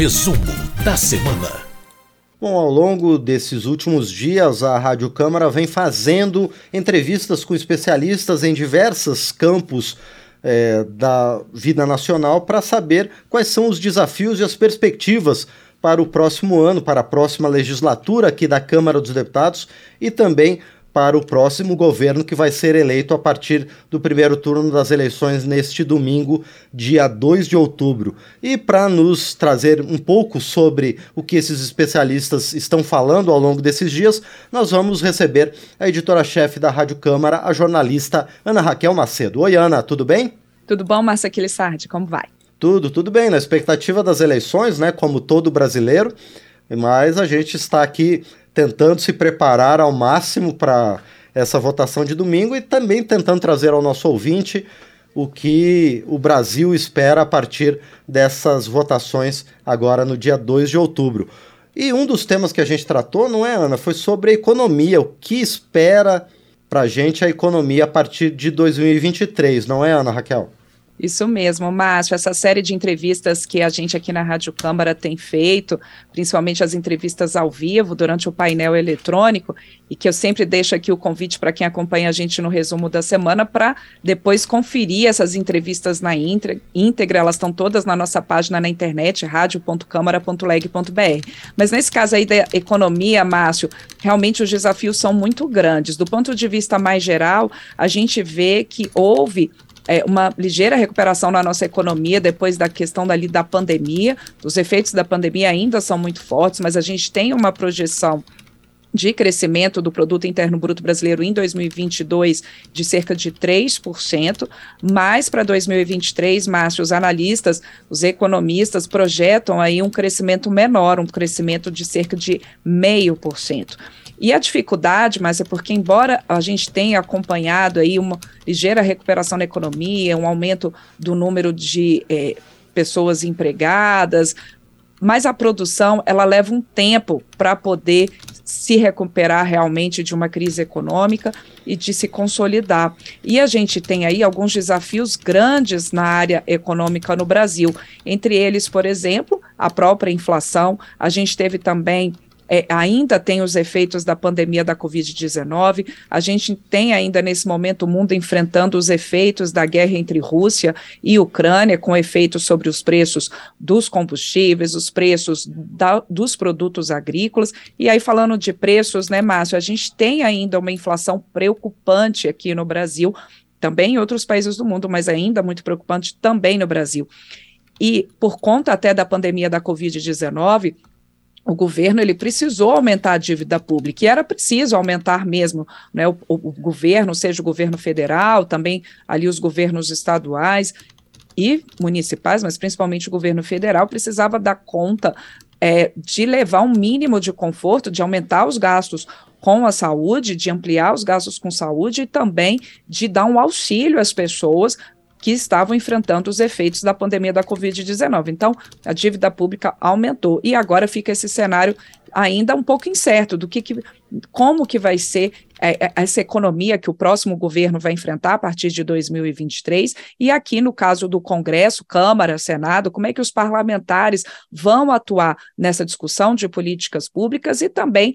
Resumo da semana. Bom, ao longo desses últimos dias, a Rádio Câmara vem fazendo entrevistas com especialistas em diversos campos é, da vida nacional para saber quais são os desafios e as perspectivas para o próximo ano, para a próxima legislatura aqui da Câmara dos Deputados e também para o próximo governo que vai ser eleito a partir do primeiro turno das eleições neste domingo, dia 2 de outubro. E para nos trazer um pouco sobre o que esses especialistas estão falando ao longo desses dias, nós vamos receber a editora-chefe da Rádio Câmara, a jornalista Ana Raquel Macedo. Oi, Ana, tudo bem? Tudo bom, Márcia Aquilissardi? Como vai? Tudo, tudo bem. Na expectativa das eleições, né, como todo brasileiro, mas a gente está aqui tentando se preparar ao máximo para essa votação de domingo e também tentando trazer ao nosso ouvinte o que o Brasil espera a partir dessas votações agora no dia 2 de outubro. E um dos temas que a gente tratou, não é, Ana? Foi sobre a economia. O que espera para a gente a economia a partir de 2023, não é, Ana Raquel? Isso mesmo, Márcio. Essa série de entrevistas que a gente aqui na Rádio Câmara tem feito, principalmente as entrevistas ao vivo durante o painel eletrônico, e que eu sempre deixo aqui o convite para quem acompanha a gente no resumo da semana para depois conferir essas entrevistas na íntegra. Elas estão todas na nossa página na internet, radio.câmara.leg.br. Mas nesse caso aí da economia, Márcio, realmente os desafios são muito grandes. Do ponto de vista mais geral, a gente vê que houve é, uma ligeira recuperação na nossa economia depois da questão dali da pandemia. Os efeitos da pandemia ainda são muito fortes, mas a gente tem uma projeção de crescimento do produto interno bruto brasileiro em 2022 de cerca de 3%, mas para 2023, Márcio, os analistas, os economistas projetam aí um crescimento menor, um crescimento de cerca de 0,5%. E a dificuldade, mas é porque, embora a gente tenha acompanhado aí uma ligeira recuperação na economia, um aumento do número de é, pessoas empregadas, mas a produção ela leva um tempo para poder se recuperar realmente de uma crise econômica e de se consolidar. E a gente tem aí alguns desafios grandes na área econômica no Brasil, entre eles, por exemplo, a própria inflação. A gente teve também é, ainda tem os efeitos da pandemia da Covid-19, a gente tem ainda nesse momento o mundo enfrentando os efeitos da guerra entre Rússia e Ucrânia, com efeitos sobre os preços dos combustíveis, os preços da, dos produtos agrícolas. E aí, falando de preços, né, Márcio, a gente tem ainda uma inflação preocupante aqui no Brasil, também em outros países do mundo, mas ainda muito preocupante também no Brasil. E por conta até da pandemia da Covid-19, o governo ele precisou aumentar a dívida pública e era preciso aumentar mesmo, né, o, o, governo, seja o governo federal, também ali os governos estaduais e municipais, mas principalmente o governo federal precisava dar conta é, de levar um mínimo de conforto, de aumentar os gastos com a saúde, de ampliar os gastos com saúde e também de dar um auxílio às pessoas que estavam enfrentando os efeitos da pandemia da Covid-19. Então, a dívida pública aumentou e agora fica esse cenário ainda um pouco incerto do que, que como que vai ser é, é essa economia que o próximo governo vai enfrentar a partir de 2023 e aqui no caso do Congresso, Câmara, Senado, como é que os parlamentares vão atuar nessa discussão de políticas públicas e também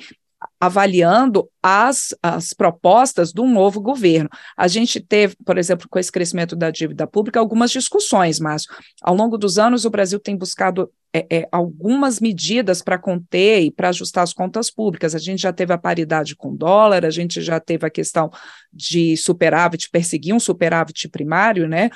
avaliando as, as propostas do novo governo. A gente teve, por exemplo, com esse crescimento da dívida pública, algumas discussões, mas ao longo dos anos o Brasil tem buscado é, é, algumas medidas para conter e para ajustar as contas públicas. A gente já teve a paridade com dólar, a gente já teve a questão de superávit, perseguir um superávit primário, né?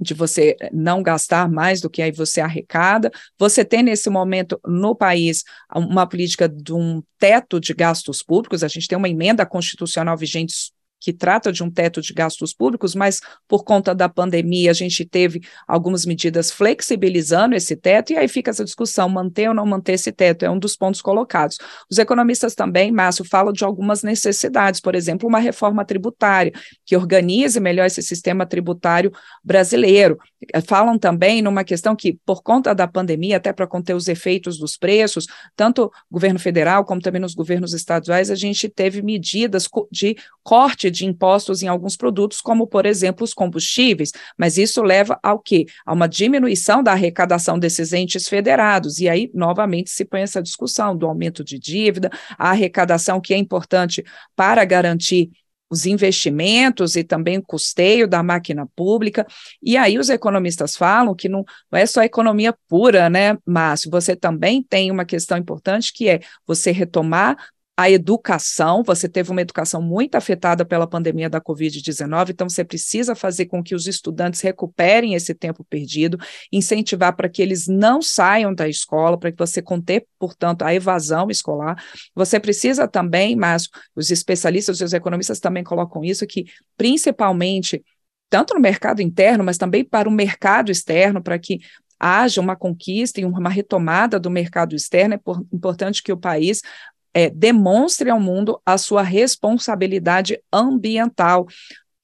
De você não gastar mais do que aí você arrecada. Você tem nesse momento no país uma política de um teto de gastos públicos, a gente tem uma emenda constitucional vigente que trata de um teto de gastos públicos, mas por conta da pandemia a gente teve algumas medidas flexibilizando esse teto, e aí fica essa discussão, manter ou não manter esse teto, é um dos pontos colocados. Os economistas também, Márcio, falam de algumas necessidades, por exemplo, uma reforma tributária, que organize melhor esse sistema tributário brasileiro. Falam também numa questão que, por conta da pandemia, até para conter os efeitos dos preços, tanto governo federal como também nos governos estaduais, a gente teve medidas de corte de impostos em alguns produtos, como, por exemplo, os combustíveis, mas isso leva ao quê? A uma diminuição da arrecadação desses entes federados, e aí, novamente, se põe essa discussão do aumento de dívida, a arrecadação que é importante para garantir os investimentos e também o custeio da máquina pública. E aí os economistas falam que não, não é só economia pura, né, Márcio? Você também tem uma questão importante que é você retomar a educação, você teve uma educação muito afetada pela pandemia da Covid-19, então você precisa fazer com que os estudantes recuperem esse tempo perdido, incentivar para que eles não saiam da escola, para que você conter, portanto, a evasão escolar. Você precisa também, mas os especialistas, os economistas também colocam isso, que principalmente tanto no mercado interno, mas também para o mercado externo, para que haja uma conquista e uma retomada do mercado externo, é importante que o país é, demonstre ao mundo a sua responsabilidade ambiental,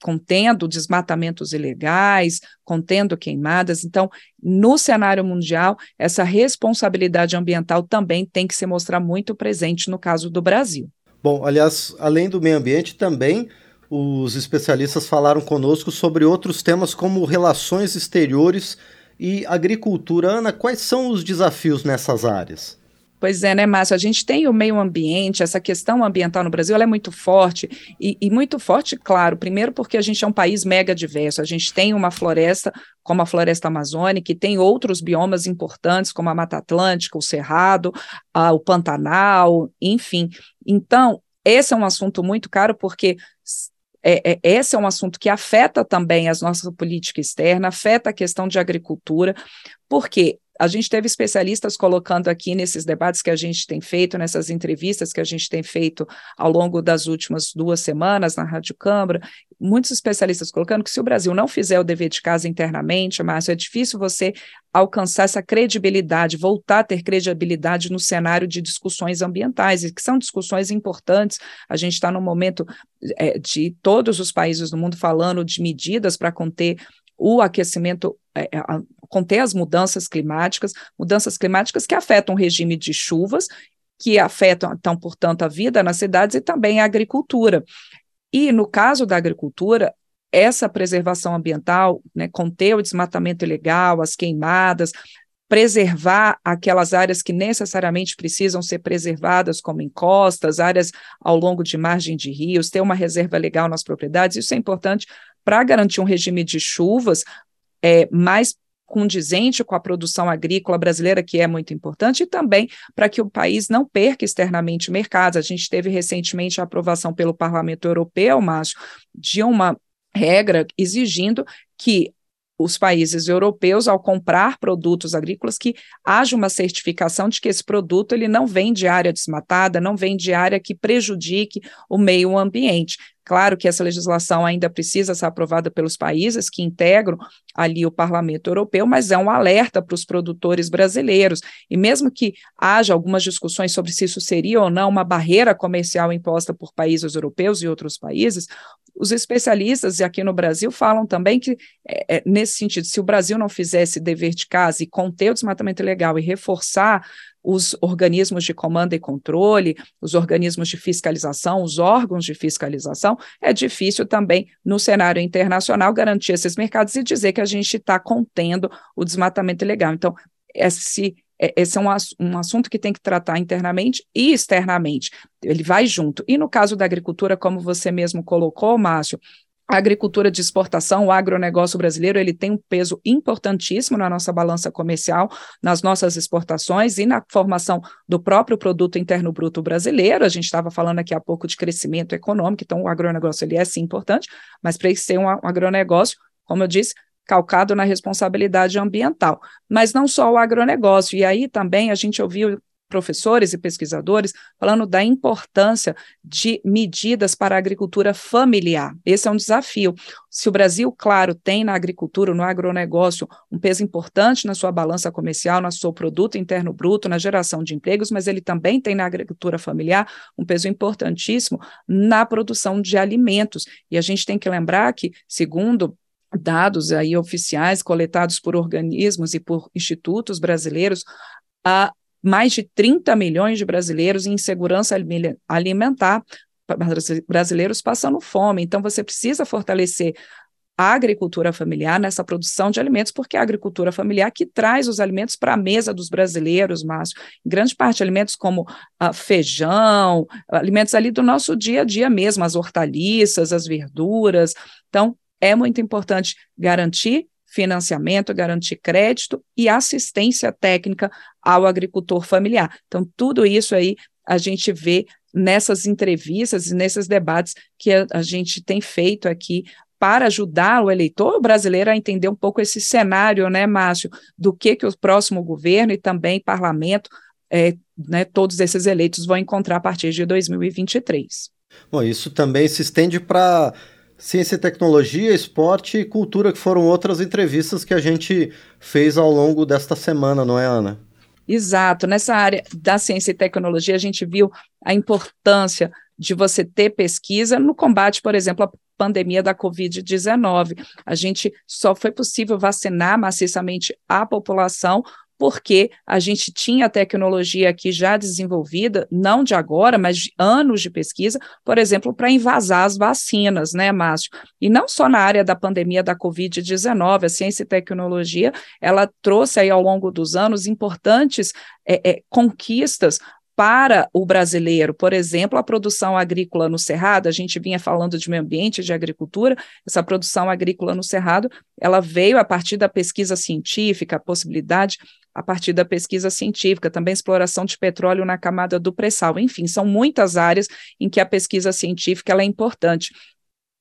contendo desmatamentos ilegais, contendo queimadas. Então, no cenário mundial, essa responsabilidade ambiental também tem que se mostrar muito presente no caso do Brasil. Bom, aliás, além do meio ambiente, também os especialistas falaram conosco sobre outros temas como relações exteriores e agricultura. Ana, quais são os desafios nessas áreas? Pois é, né, Márcio? A gente tem o meio ambiente, essa questão ambiental no Brasil, ela é muito forte, e, e, muito forte, claro, primeiro porque a gente é um país mega diverso, a gente tem uma floresta, como a floresta amazônica, e tem outros biomas importantes, como a Mata Atlântica, o Cerrado, a, o Pantanal, enfim. Então, esse é um assunto muito caro, porque é, é, esse é um assunto que afeta também as nossas políticas externas, afeta a questão de agricultura, porque a gente teve especialistas colocando aqui nesses debates que a gente tem feito, nessas entrevistas que a gente tem feito ao longo das últimas duas semanas na Rádio Câmara, muitos especialistas colocando que se o Brasil não fizer o dever de casa internamente, Márcio, é difícil você alcançar essa credibilidade, voltar a ter credibilidade no cenário de discussões ambientais, que são discussões importantes. A gente está no momento é, de todos os países do mundo falando de medidas para conter o aquecimento, é, é conter as mudanças climáticas, mudanças climáticas que afetam o regime de chuvas, que afetam, então, portanto, a vida nas cidades e também a agricultura. E no caso da agricultura, essa preservação ambiental, né, conter o desmatamento ilegal, as queimadas, preservar aquelas áreas que necessariamente precisam ser preservadas, como encostas, áreas ao longo de margem de rios, ter uma reserva legal nas propriedades, isso é importante para garantir um regime de chuvas é, mais condizente com a produção agrícola brasileira, que é muito importante, e também para que o país não perca externamente mercados. A gente teve recentemente a aprovação pelo Parlamento Europeu, Márcio, de uma regra exigindo que os países europeus, ao comprar produtos agrícolas, que haja uma certificação de que esse produto ele não vem de área desmatada, não vem de área que prejudique o meio ambiente. Claro que essa legislação ainda precisa ser aprovada pelos países que integram ali o Parlamento Europeu, mas é um alerta para os produtores brasileiros. E mesmo que haja algumas discussões sobre se isso seria ou não uma barreira comercial imposta por países europeus e outros países, os especialistas aqui no Brasil falam também que, é, é, nesse sentido, se o Brasil não fizesse dever de casa e conter o desmatamento ilegal e reforçar os organismos de comando e controle, os organismos de fiscalização, os órgãos de fiscalização, é difícil também, no cenário internacional, garantir esses mercados e dizer que a gente está contendo o desmatamento ilegal. Então, esse é, esse é um, um assunto que tem que tratar internamente e externamente. Ele vai junto. E no caso da agricultura, como você mesmo colocou, Márcio, a agricultura de exportação, o agronegócio brasileiro, ele tem um peso importantíssimo na nossa balança comercial, nas nossas exportações e na formação do próprio produto interno bruto brasileiro. A gente estava falando aqui há pouco de crescimento econômico, então o agronegócio ele é sim importante, mas para ser um agronegócio, como eu disse, calcado na responsabilidade ambiental, mas não só o agronegócio. E aí também a gente ouviu professores e pesquisadores falando da importância de medidas para a agricultura familiar. Esse é um desafio. Se o Brasil, claro, tem na agricultura, no agronegócio, um peso importante na sua balança comercial, no seu produto interno bruto, na geração de empregos, mas ele também tem na agricultura familiar um peso importantíssimo na produção de alimentos. E a gente tem que lembrar que, segundo dados aí oficiais coletados por organismos e por institutos brasileiros, há mais de 30 milhões de brasileiros em insegurança alimentar brasileiros passando fome. Então, você precisa fortalecer a agricultura familiar nessa produção de alimentos, porque é a agricultura familiar que traz os alimentos para a mesa dos brasileiros, Márcio. Em grande parte, alimentos como uh, feijão, alimentos ali do nosso dia a dia mesmo, as hortaliças, as verduras. Então, é muito importante garantir financiamento, garantir crédito e assistência técnica ao agricultor familiar. Então, tudo isso aí a gente vê nessas entrevistas e nesses debates que a, a gente tem feito aqui para ajudar o eleitor brasileiro a entender um pouco esse cenário, né, Márcio, do que, que o próximo governo e também parlamento, é, né, todos esses eleitos vão encontrar a partir de 2023. Bom, isso também se estende para ciência e tecnologia, esporte e cultura, que foram outras entrevistas que a gente fez ao longo desta semana, não é, Ana? Exato. Nessa área da ciência e tecnologia, a gente viu a importância de você ter pesquisa no combate, por exemplo, à pandemia da Covid-19. A gente só foi possível vacinar maciçamente a população porque a gente tinha tecnologia aqui já desenvolvida, não de agora, mas de anos de pesquisa, por exemplo, para invasar as vacinas, né, Márcio? E não só na área da pandemia da Covid-19, a ciência e tecnologia, ela trouxe aí ao longo dos anos importantes é, é, conquistas para o brasileiro, por exemplo, a produção agrícola no Cerrado, a gente vinha falando de meio ambiente, de agricultura, essa produção agrícola no Cerrado, ela veio a partir da pesquisa científica, a possibilidade a partir da pesquisa científica, também exploração de petróleo na camada do pré-sal, enfim, são muitas áreas em que a pesquisa científica é importante.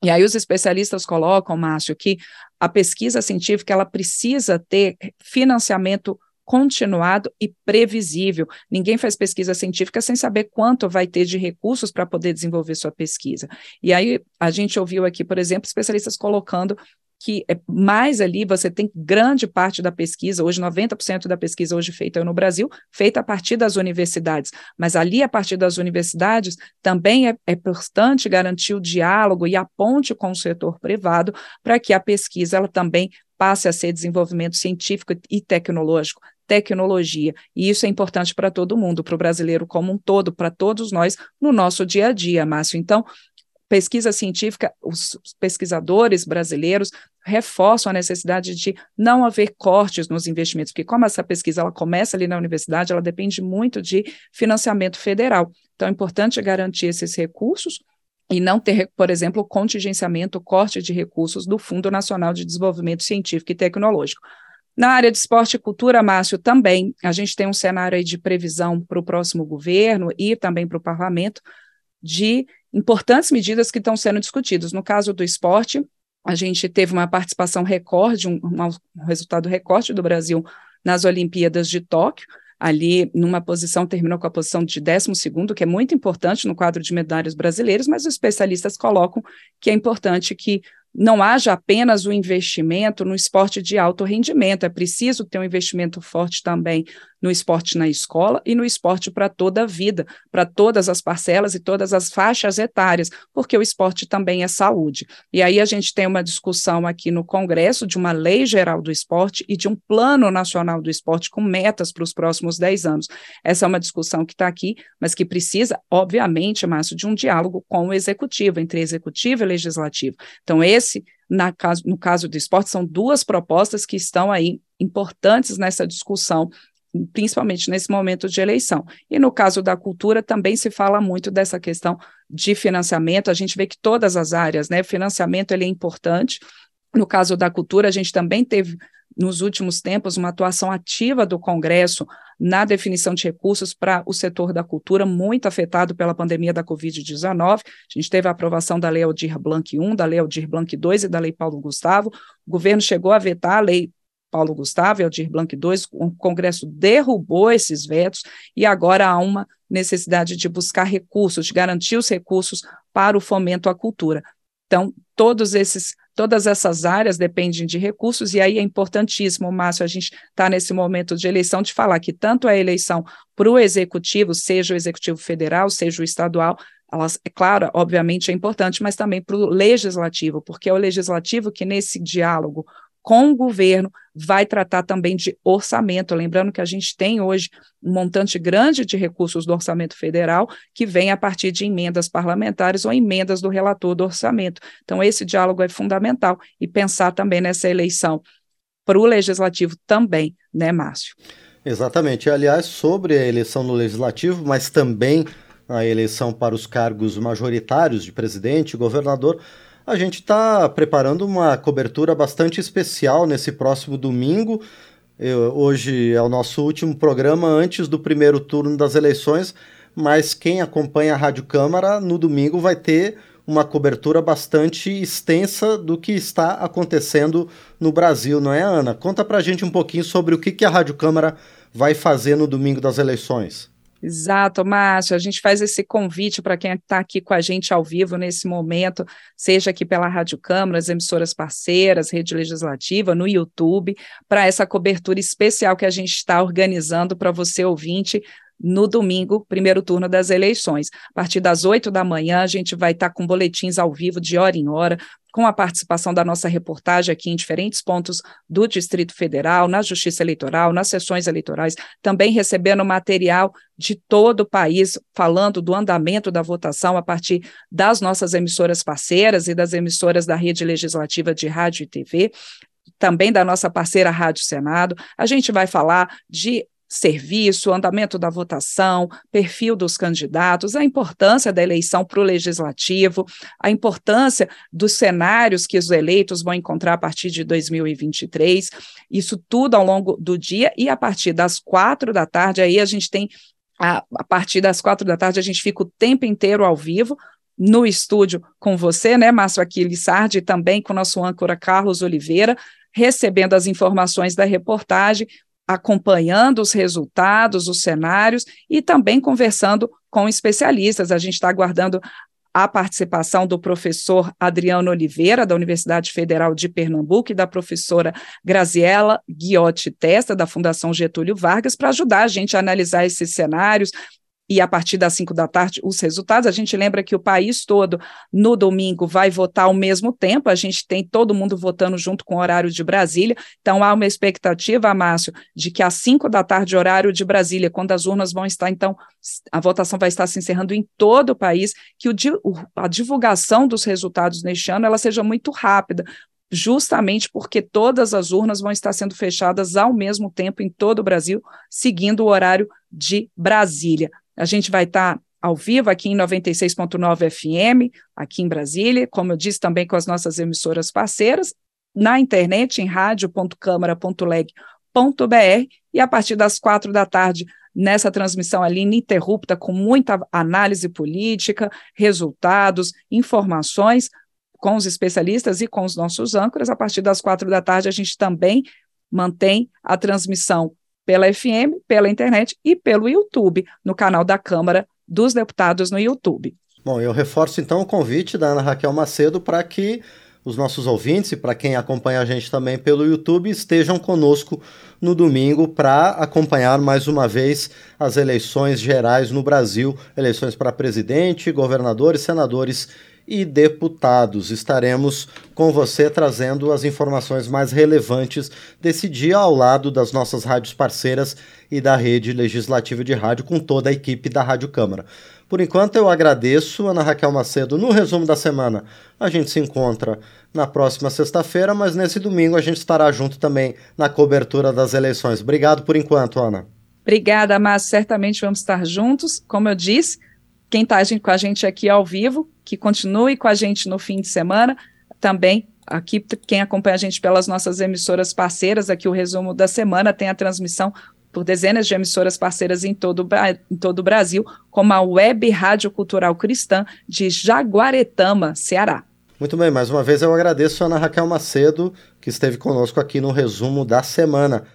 E aí os especialistas colocam, Márcio, que a pesquisa científica ela precisa ter financiamento continuado e previsível. Ninguém faz pesquisa científica sem saber quanto vai ter de recursos para poder desenvolver sua pesquisa. E aí a gente ouviu aqui, por exemplo, especialistas colocando que é mais ali você tem grande parte da pesquisa, hoje 90% da pesquisa hoje feita no Brasil, feita a partir das universidades, mas ali a partir das universidades também é, é importante garantir o diálogo e a ponte com o setor privado para que a pesquisa ela também passe a ser desenvolvimento científico e tecnológico, tecnologia. E isso é importante para todo mundo, para o brasileiro como um todo, para todos nós no nosso dia a dia, Márcio. Então, pesquisa científica, os pesquisadores brasileiros reforçam a necessidade de não haver cortes nos investimentos, porque como essa pesquisa ela começa ali na universidade, ela depende muito de financiamento federal. Então é importante garantir esses recursos e não ter, por exemplo, contingenciamento, corte de recursos do Fundo Nacional de Desenvolvimento Científico e Tecnológico. Na área de esporte e cultura, Márcio, também a gente tem um cenário de previsão para o próximo governo e também para o parlamento de importantes medidas que estão sendo discutidas. No caso do esporte, a gente teve uma participação recorde, um, um resultado recorde do Brasil nas Olimpíadas de Tóquio, ali numa posição, terminou com a posição de 12 que é muito importante no quadro de medalhas brasileiros, mas os especialistas colocam que é importante que não haja apenas o investimento no esporte de alto rendimento, é preciso ter um investimento forte também no esporte na escola e no esporte para toda a vida, para todas as parcelas e todas as faixas etárias, porque o esporte também é saúde. E aí a gente tem uma discussão aqui no Congresso de uma lei geral do esporte e de um plano nacional do esporte com metas para os próximos 10 anos. Essa é uma discussão que está aqui, mas que precisa, obviamente, Márcio, de um diálogo com o executivo, entre executivo e legislativo. Então, esse Caso, no caso do esporte, são duas propostas que estão aí importantes nessa discussão principalmente nesse momento de eleição. E no caso da cultura também se fala muito dessa questão de financiamento, a gente vê que todas as áreas, né, financiamento ele é importante. No caso da cultura, a gente também teve nos últimos tempos uma atuação ativa do Congresso na definição de recursos para o setor da cultura, muito afetado pela pandemia da Covid-19. A gente teve a aprovação da Lei Aldir Blanc I, da Lei Aldir Blanc II e da Lei Paulo Gustavo. O governo chegou a vetar a Lei Paulo Gustavo e Aldir Blanc II, o Congresso derrubou esses vetos e agora há uma necessidade de buscar recursos, de garantir os recursos para o fomento à cultura. Então, todos esses, todas essas áreas dependem de recursos, e aí é importantíssimo, Márcio, a gente está nesse momento de eleição, de falar que tanto a eleição para o executivo, seja o executivo federal, seja o estadual, elas, é claro, obviamente é importante, mas também para o legislativo, porque é o legislativo que, nesse diálogo com o governo, vai tratar também de orçamento. Lembrando que a gente tem hoje um montante grande de recursos do orçamento federal que vem a partir de emendas parlamentares ou emendas do relator do orçamento. Então, esse diálogo é fundamental e pensar também nessa eleição para o legislativo também, né, Márcio? Exatamente. Aliás, sobre a eleição no legislativo, mas também a eleição para os cargos majoritários de presidente e governador, a gente está preparando uma cobertura bastante especial nesse próximo domingo. Eu, hoje é o nosso último programa antes do primeiro turno das eleições, mas quem acompanha a Rádio Câmara no domingo vai ter uma cobertura bastante extensa do que está acontecendo no Brasil, não é, Ana? Conta pra gente um pouquinho sobre o que, que a Rádio Câmara vai fazer no domingo das eleições. Exato, Márcio. A gente faz esse convite para quem está aqui com a gente ao vivo nesse momento, seja aqui pela Rádio Câmara, as emissoras parceiras, Rede Legislativa, no YouTube, para essa cobertura especial que a gente está organizando para você, ouvinte, no domingo, primeiro turno das eleições. A partir das oito da manhã, a gente vai estar com boletins ao vivo de hora em hora, com a participação da nossa reportagem aqui em diferentes pontos do Distrito Federal, na Justiça Eleitoral, nas sessões eleitorais, também recebendo material de todo o país, falando do andamento da votação a partir das nossas emissoras parceiras e das emissoras da rede legislativa de rádio e TV também da nossa parceira Rádio Senado. A gente vai falar de serviço, andamento da votação, perfil dos candidatos, a importância da eleição para o legislativo, a importância dos cenários que os eleitos vão encontrar a partir de 2023, isso tudo ao longo do dia e a partir das quatro da tarde, aí a gente tem, a, a partir das quatro da tarde, a gente fica o tempo inteiro ao vivo, no estúdio com você, né, Márcio Aquiles Sardi, e também com o nosso âncora Carlos Oliveira, recebendo as informações da reportagem, acompanhando os resultados, os cenários e também conversando com especialistas. A gente está aguardando a participação do professor Adriano Oliveira, da Universidade Federal de Pernambuco, e da professora Graziela Guiotti Testa, da Fundação Getúlio Vargas, para ajudar a gente a analisar esses cenários, e a partir das cinco da tarde os resultados. A gente lembra que o país todo, no domingo, vai votar ao mesmo tempo, a gente tem todo mundo votando junto com o horário de Brasília, então há uma expectativa, Márcio, de que às cinco da tarde, horário de Brasília, quando as urnas vão estar, então, a votação vai estar se encerrando em todo o país, que o, a divulgação dos resultados neste ano ela seja muito rápida, justamente porque todas as urnas vão estar sendo fechadas ao mesmo tempo em todo o Brasil, seguindo o horário de Brasília. A gente vai estar tá ao vivo aqui em 96.9 FM, aqui em Brasília, como eu disse também com as nossas emissoras parceiras, na internet em rádio.câmara.leg.br e a partir das quatro da tarde nessa transmissão ali ininterrupta com muita análise política, resultados, informações com os especialistas e com os nossos âncoras. A partir das quatro da tarde a gente também mantém a transmissão pela FM, pela internet e pelo YouTube, no canal da Câmara dos Deputados no YouTube. Bom, eu reforço então o convite da Ana Raquel Macedo para que os nossos ouvintes e para quem acompanha a gente também pelo YouTube estejam conosco no domingo para acompanhar mais uma vez as eleições gerais no Brasil, eleições para presidente, governadores, senadores e deputados. Estaremos com você trazendo as informações mais relevantes desse dia ao lado das nossas rádios parceiras e da rede legislativa de rádio com toda a equipe da Rádio Câmara. Por enquanto eu agradeço Ana Raquel Macedo no resumo da semana. A gente se encontra na próxima sexta-feira, mas nesse domingo a gente estará junto também na cobertura das eleições. Obrigado por enquanto, Ana. Obrigada, Márcio. Certamente vamos estar juntos. Como eu disse, quem está com a gente aqui ao vivo, que continue com a gente no fim de semana, também aqui quem acompanha a gente pelas nossas emissoras parceiras, aqui o resumo da semana tem a transmissão por dezenas de emissoras parceiras em todo, em todo o Brasil, como a Web Rádio Cultural Cristã de Jaguaretama, Ceará. Muito bem, mais uma vez eu agradeço a Ana Raquel Macedo, que esteve conosco aqui no resumo da semana.